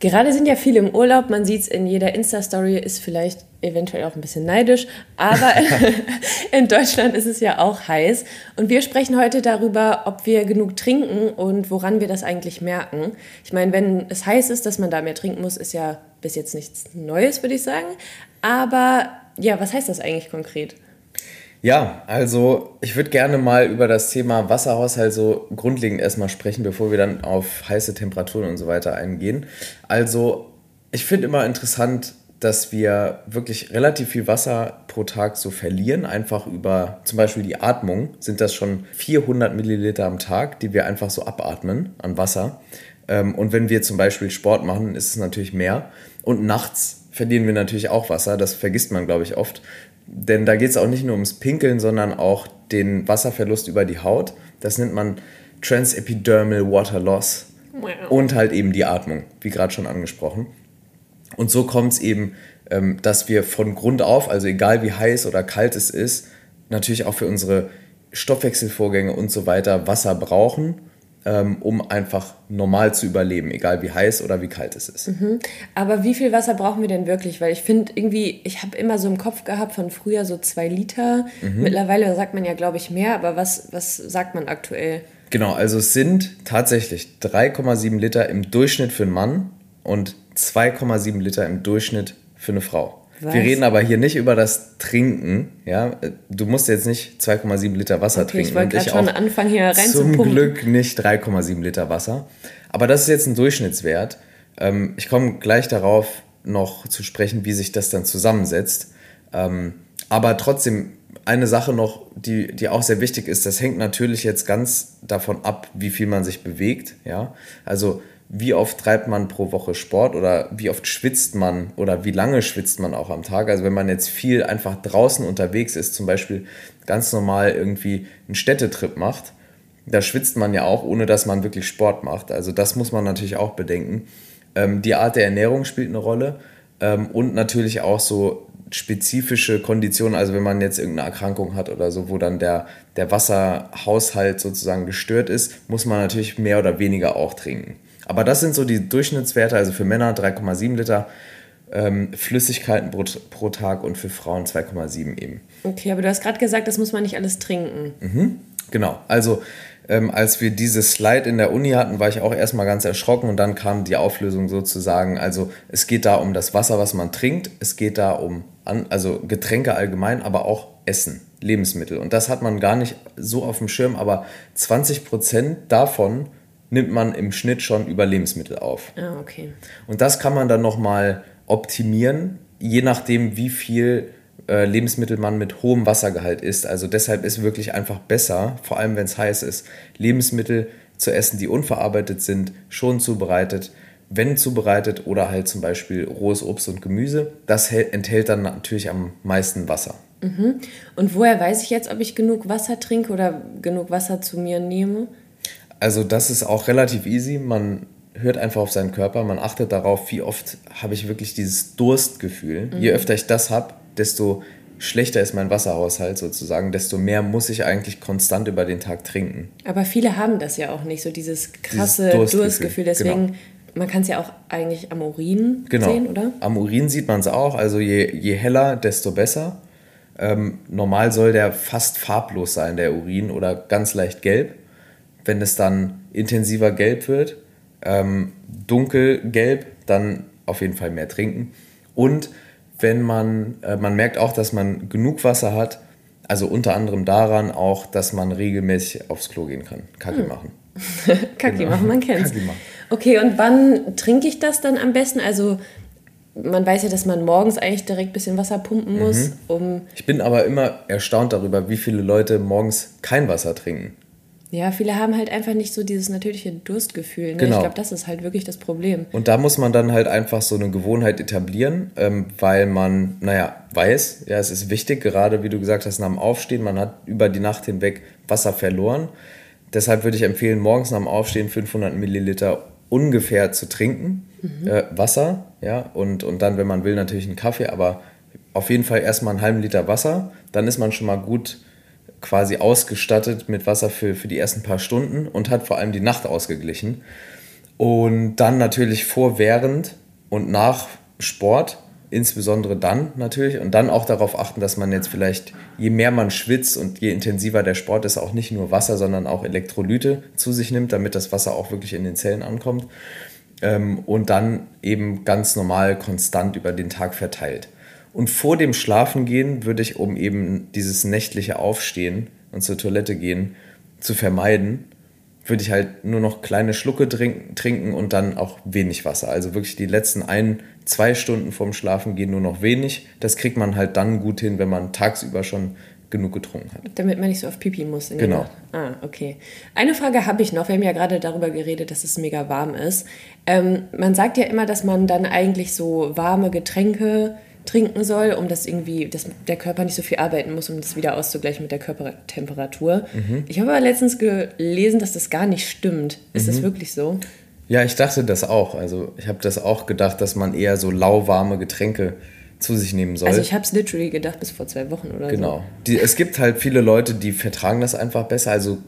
Gerade sind ja viele im Urlaub, man sieht es in jeder Insta-Story, ist vielleicht eventuell auch ein bisschen neidisch, aber in Deutschland ist es ja auch heiß. Und wir sprechen heute darüber, ob wir genug trinken und woran wir das eigentlich merken. Ich meine, wenn es heiß ist, dass man da mehr trinken muss, ist ja bis jetzt nichts Neues, würde ich sagen. Aber ja, was heißt das eigentlich konkret? Ja, also ich würde gerne mal über das Thema Wasserhaushalt so grundlegend erstmal sprechen, bevor wir dann auf heiße Temperaturen und so weiter eingehen. Also ich finde immer interessant, dass wir wirklich relativ viel Wasser pro Tag so verlieren, einfach über zum Beispiel die Atmung sind das schon 400 Milliliter am Tag, die wir einfach so abatmen an Wasser. Ähm, und wenn wir zum Beispiel Sport machen, ist es natürlich mehr. Und nachts verlieren wir natürlich auch Wasser, das vergisst man, glaube ich, oft. Denn da geht es auch nicht nur ums Pinkeln, sondern auch den Wasserverlust über die Haut. Das nennt man Transepidermal Water Loss. Und halt eben die Atmung, wie gerade schon angesprochen. Und so kommt es eben, ähm, dass wir von Grund auf, also egal wie heiß oder kalt es ist, natürlich auch für unsere Stoffwechselvorgänge und so weiter Wasser brauchen um einfach normal zu überleben, egal wie heiß oder wie kalt es ist. Mhm. Aber wie viel Wasser brauchen wir denn wirklich? Weil ich finde irgendwie, ich habe immer so im Kopf gehabt von früher so zwei Liter. Mhm. Mittlerweile sagt man ja, glaube ich, mehr, aber was, was sagt man aktuell? Genau, also es sind tatsächlich 3,7 Liter im Durchschnitt für einen Mann und 2,7 Liter im Durchschnitt für eine Frau. Was? Wir reden aber hier nicht über das Trinken. Ja, du musst jetzt nicht 2,7 Liter Wasser okay, trinken. Ich wollte gerade schon anfangen hier rein Zum Glück nicht 3,7 Liter Wasser. Aber das ist jetzt ein Durchschnittswert. Ähm, ich komme gleich darauf noch zu sprechen, wie sich das dann zusammensetzt. Ähm, aber trotzdem eine Sache noch, die, die auch sehr wichtig ist, das hängt natürlich jetzt ganz davon ab, wie viel man sich bewegt. Ja? Also wie oft treibt man pro Woche Sport oder wie oft schwitzt man oder wie lange schwitzt man auch am Tag. Also wenn man jetzt viel einfach draußen unterwegs ist, zum Beispiel ganz normal irgendwie einen Städtetrip macht, da schwitzt man ja auch, ohne dass man wirklich Sport macht. Also das muss man natürlich auch bedenken. Ähm, die Art der Ernährung spielt eine Rolle ähm, und natürlich auch so spezifische Konditionen, also wenn man jetzt irgendeine Erkrankung hat oder so, wo dann der, der Wasserhaushalt sozusagen gestört ist, muss man natürlich mehr oder weniger auch trinken. Aber das sind so die Durchschnittswerte, also für Männer 3,7 Liter ähm, Flüssigkeiten pro, pro, Tag und für Frauen 2,7 eben. Okay, aber du hast gerade gesagt, das muss man nicht alles trinken. Mhm, genau, also ähm, als wir diese Slide in der Uni hatten, war ich auch erstmal ganz erschrocken und dann kam die Auflösung sozusagen. Also es geht da um das Wasser, was man trinkt, es geht da um an, also Getränke allgemein, aber auch Essen, Lebensmittel. Und das hat man gar nicht so auf dem Schirm, aber 20 Prozent davon nimmt man im Schnitt schon über Lebensmittel auf. Ah, okay. Und das kann man dann nochmal optimieren, je nachdem, wie viel äh, Lebensmittel man mit hohem Wassergehalt isst. Also deshalb ist wirklich einfach besser, vor allem wenn es heiß ist, Lebensmittel zu essen, die unverarbeitet sind, schon zubereitet, wenn zubereitet oder halt zum Beispiel rohes Obst und Gemüse. Das enthält dann natürlich am meisten Wasser. Mhm. Und woher weiß ich jetzt, ob ich genug Wasser trinke oder genug Wasser zu mir nehme? Also das ist auch relativ easy. Man hört einfach auf seinen Körper, man achtet darauf, wie oft habe ich wirklich dieses Durstgefühl. Mhm. Je öfter ich das habe, desto schlechter ist mein Wasserhaushalt sozusagen, desto mehr muss ich eigentlich konstant über den Tag trinken. Aber viele haben das ja auch nicht, so dieses krasse dieses Durstgefühl. Durstgefühl. Deswegen, genau. man kann es ja auch eigentlich am Urin genau. sehen, oder? Am Urin sieht man es auch. Also je, je heller, desto besser. Ähm, normal soll der fast farblos sein, der Urin, oder ganz leicht gelb wenn es dann intensiver gelb wird, ähm, dunkelgelb, dann auf jeden Fall mehr trinken. Und wenn man, äh, man merkt auch, dass man genug Wasser hat, also unter anderem daran auch, dass man regelmäßig aufs Klo gehen kann, Kacke hm. machen. Kacke genau. machen, man kennt es. Okay, und wann trinke ich das dann am besten? Also man weiß ja, dass man morgens eigentlich direkt ein bisschen Wasser pumpen muss, mhm. um... Ich bin aber immer erstaunt darüber, wie viele Leute morgens kein Wasser trinken. Ja, viele haben halt einfach nicht so dieses natürliche Durstgefühl. Ne? Genau. Ich glaube, das ist halt wirklich das Problem. Und da muss man dann halt einfach so eine Gewohnheit etablieren, ähm, weil man, naja, weiß, ja, es ist wichtig, gerade wie du gesagt hast, nach dem Aufstehen, man hat über die Nacht hinweg Wasser verloren. Deshalb würde ich empfehlen, morgens nach dem Aufstehen 500 Milliliter ungefähr zu trinken. Mhm. Äh, Wasser, ja, und, und dann, wenn man will, natürlich einen Kaffee, aber auf jeden Fall erstmal einen halben Liter Wasser. Dann ist man schon mal gut quasi ausgestattet mit Wasser für, für die ersten paar Stunden und hat vor allem die Nacht ausgeglichen. Und dann natürlich vor, während und nach Sport, insbesondere dann natürlich. Und dann auch darauf achten, dass man jetzt vielleicht, je mehr man schwitzt und je intensiver der Sport ist, auch nicht nur Wasser, sondern auch Elektrolyte zu sich nimmt, damit das Wasser auch wirklich in den Zellen ankommt. Ähm, und dann eben ganz normal konstant über den Tag verteilt. Und vor dem Schlafengehen würde ich, um eben dieses nächtliche Aufstehen und zur Toilette gehen zu vermeiden, würde ich halt nur noch kleine Schlucke trinken und dann auch wenig Wasser. Also wirklich die letzten ein, zwei Stunden vorm Schlafengehen nur noch wenig. Das kriegt man halt dann gut hin, wenn man tagsüber schon genug getrunken hat. Damit man nicht so auf Pipi muss. genau. Ah, okay. Eine Frage habe ich noch. Wir haben ja gerade darüber geredet, dass es mega warm ist. Ähm, man sagt ja immer, dass man dann eigentlich so warme Getränke trinken soll, um das irgendwie, dass der Körper nicht so viel arbeiten muss, um das wieder auszugleichen mit der Körpertemperatur. Mhm. Ich habe aber letztens gelesen, dass das gar nicht stimmt. Ist mhm. das wirklich so? Ja, ich dachte das auch. Also ich habe das auch gedacht, dass man eher so lauwarme Getränke zu sich nehmen soll. Also ich habe es literally gedacht bis vor zwei Wochen oder genau. so. Genau. es gibt halt viele Leute, die vertragen das einfach besser. Also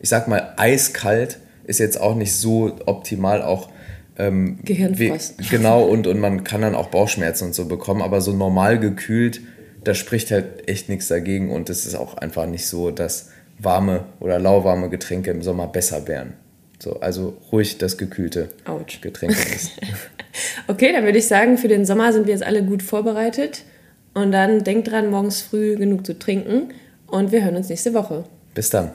ich sag mal, eiskalt ist jetzt auch nicht so optimal. Auch ähm, Gehirnfrost. Wie, genau, und, und man kann dann auch Bauchschmerzen und so bekommen, aber so normal gekühlt, da spricht halt echt nichts dagegen und es ist auch einfach nicht so, dass warme oder lauwarme Getränke im Sommer besser wären. So, also ruhig das gekühlte Ouch. Getränk ist. okay, dann würde ich sagen, für den Sommer sind wir jetzt alle gut vorbereitet. Und dann denkt dran, morgens früh genug zu trinken. Und wir hören uns nächste Woche. Bis dann.